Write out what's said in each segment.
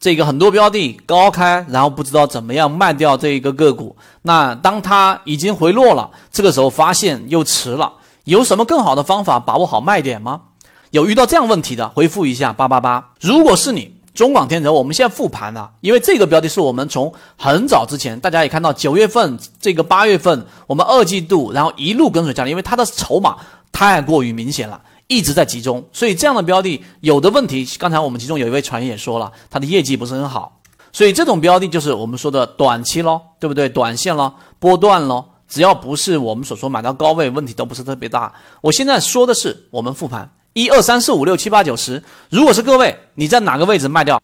这个很多标的高开，然后不知道怎么样卖掉这一个个股。那当它已经回落了，这个时候发现又迟了，有什么更好的方法把握好卖点吗？有遇到这样问题的，回复一下八八八。如果是你。中广天泽，我们现在复盘了，因为这个标的是我们从很早之前，大家也看到九月份这个八月份，我们二季度，然后一路跟随下来，因为它的筹码太过于明显了，一直在集中，所以这样的标的有的问题，刚才我们其中有一位传员也说了，它的业绩不是很好，所以这种标的就是我们说的短期咯，对不对？短线咯，波段咯，只要不是我们所说买到高位，问题都不是特别大。我现在说的是我们复盘。一二三四五六七八九十，如果是各位，你在哪个位置卖掉？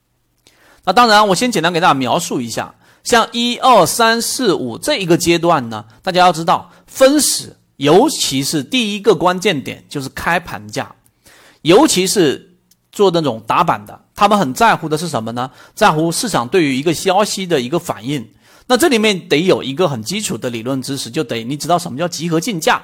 那当然，我先简单给大家描述一下，像一二三四五这一个阶段呢，大家要知道分时，尤其是第一个关键点就是开盘价，尤其是做那种打板的，他们很在乎的是什么呢？在乎市场对于一个消息的一个反应。那这里面得有一个很基础的理论知识，就得你知道什么叫集合竞价。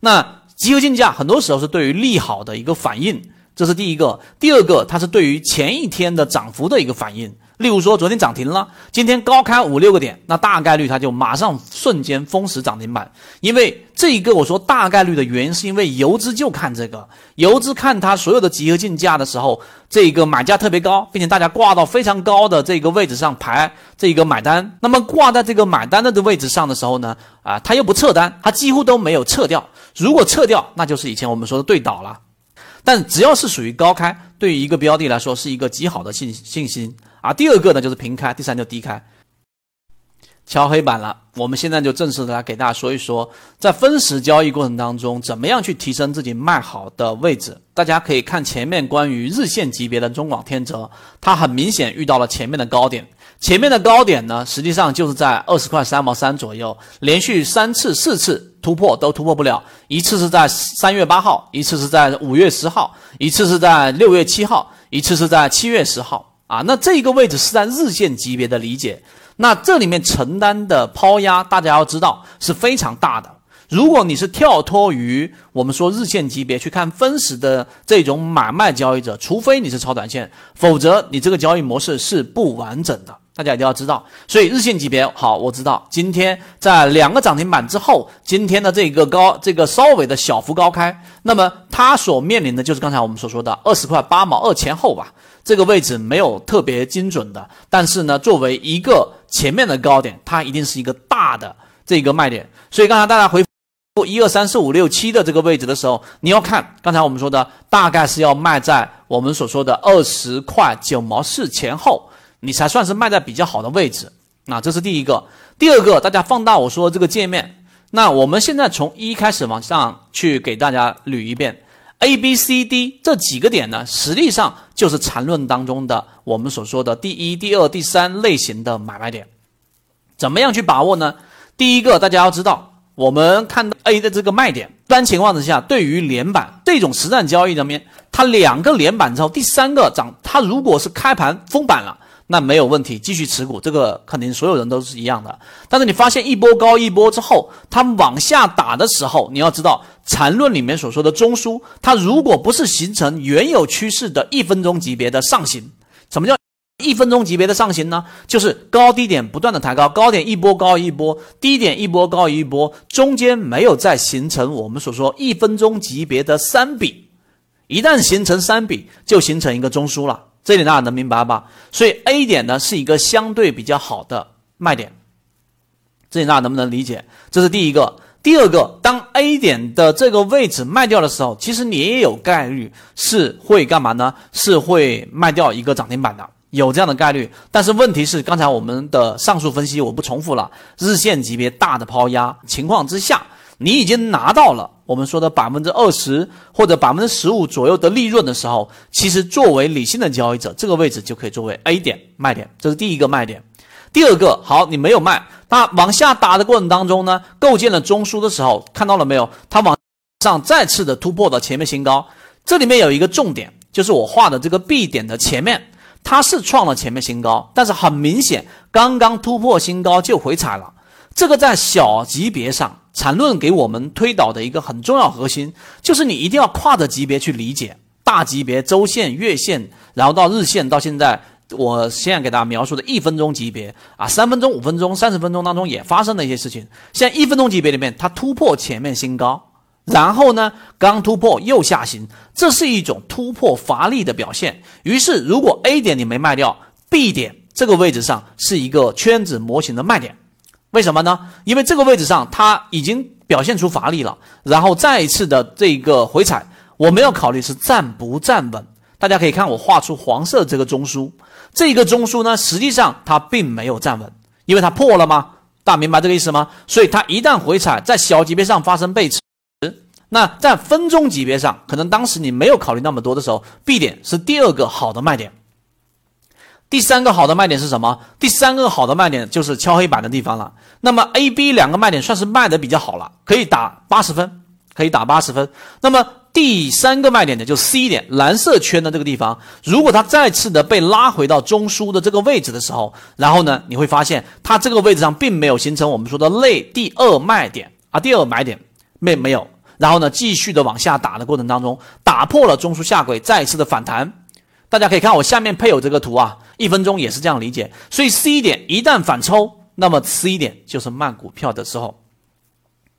那集合竞价很多时候是对于利好的一个反应，这是第一个。第二个，它是对于前一天的涨幅的一个反应。例如说，昨天涨停了，今天高开五六个点，那大概率它就马上瞬间封死涨停板。因为这一个我说大概率的原因，是因为游资就看这个，游资看它所有的集合竞价的时候，这个买价特别高，并且大家挂到非常高的这个位置上排这个买单。那么挂在这个买单的这位置上的时候呢，啊，它又不撤单，它几乎都没有撤掉。如果撤掉，那就是以前我们说的对倒了。但只要是属于高开，对于一个标的来说是一个极好的信信心啊。第二个呢就是平开，第三就低开。敲黑板了，我们现在就正式的来给大家说一说，在分时交易过程当中，怎么样去提升自己卖好的位置。大家可以看前面关于日线级别的中广天择，它很明显遇到了前面的高点。前面的高点呢，实际上就是在二十块三毛三左右，连续三次、四次突破都突破不了。一次是在三月八号，一次是在五月十号，一次是在六月七号，一次是在七月十号。啊，那这个位置是在日线级别的理解，那这里面承担的抛压，大家要知道是非常大的。如果你是跳脱于我们说日线级别去看分时的这种买卖交易者，除非你是超短线，否则你这个交易模式是不完整的。大家一定要知道。所以日线级别好，我知道今天在两个涨停板之后，今天的这个高这个稍微的小幅高开，那么它所面临的就是刚才我们所说的二十块八毛二前后吧，这个位置没有特别精准的，但是呢，作为一个前面的高点，它一定是一个大的这个卖点。所以刚才大家回复。一二三四五六七的这个位置的时候，你要看刚才我们说的，大概是要卖在我们所说的二十块九毛四前后，你才算是卖在比较好的位置。那这是第一个。第二个，大家放大我说的这个界面。那我们现在从一开始往上去给大家捋一遍，A、B、C、D 这几个点呢，实际上就是缠论当中的我们所说的第一、第二、第三类型的买卖点。怎么样去把握呢？第一个，大家要知道。我们看到 A 的这个卖点，一般情况之下，对于连板这种实战交易里面，它两个连板之后，第三个涨，它如果是开盘封板了，那没有问题，继续持股，这个肯定所有人都是一样的。但是你发现一波高一波之后，它往下打的时候，你要知道缠论里面所说的中枢，它如果不是形成原有趋势的一分钟级别的上行，什么叫？一分钟级别的上行呢，就是高低点不断的抬高，高点一波高一波，低点一波高一波，中间没有再形成我们所说一分钟级别的三笔，一旦形成三笔，就形成一个中枢了，这点大家能明白吧？所以 A 点呢是一个相对比较好的卖点，这点大家能不能理解？这是第一个，第二个，当 A 点的这个位置卖掉的时候，其实你也有概率是会干嘛呢？是会卖掉一个涨停板的。有这样的概率，但是问题是，刚才我们的上述分析我不重复了。日线级别大的抛压情况之下，你已经拿到了我们说的百分之二十或者百分之十五左右的利润的时候，其实作为理性的交易者，这个位置就可以作为 A 点卖点，这是第一个卖点。第二个，好，你没有卖，那往下打的过程当中呢，构建了中枢的时候，看到了没有？它往上再次的突破到前面新高，这里面有一个重点，就是我画的这个 B 点的前面。它是创了前面新高，但是很明显，刚刚突破新高就回踩了。这个在小级别上，缠论给我们推导的一个很重要核心，就是你一定要跨着级别去理解大级别、周线、月线，然后到日线，到现在我现在给大家描述的一分钟级别啊，三分钟、五分钟、三十分钟当中也发生了一些事情。现在一分钟级别里面，它突破前面新高，然后呢，刚突破又下行，这是一种突破乏力的表现。于是，如果 A 点你没卖掉，B 点这个位置上是一个圈子模型的卖点。为什么呢？因为这个位置上它已经表现出乏力了，然后再一次的这个回踩，我们要考虑是站不站稳。大家可以看我画出黄色这个中枢，这个中枢呢，实际上它并没有站稳，因为它破了吗？大家明白这个意思吗？所以它一旦回踩，在小级别上发生背驰，那在分钟级别上，可能当时你没有考虑那么多的时候，B 点是第二个好的卖点。第三个好的卖点是什么？第三个好的卖点就是敲黑板的地方了。那么 A、B 两个卖点算是卖的比较好了，可以打八十分，可以打八十分。那么第三个卖点呢，就 C 点蓝色圈的这个地方，如果它再次的被拉回到中枢的这个位置的时候，然后呢，你会发现它这个位置上并没有形成我们说的类第二卖点啊，第二买点没没有，然后呢，继续的往下打的过程当中，打破了中枢下轨，再次的反弹。大家可以看我下面配有这个图啊，一分钟也是这样理解。所以 C 点一旦反抽，那么 C 点就是卖股票的时候。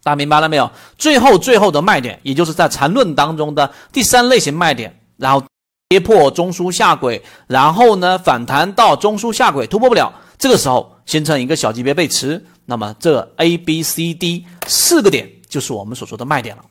大家明白了没有？最后最后的卖点，也就是在缠论当中的第三类型卖点，然后跌破中枢下轨，然后呢反弹到中枢下轨突破不了，这个时候形成一个小级别背驰，那么这 A、B、C、D 四个点就是我们所说的卖点了。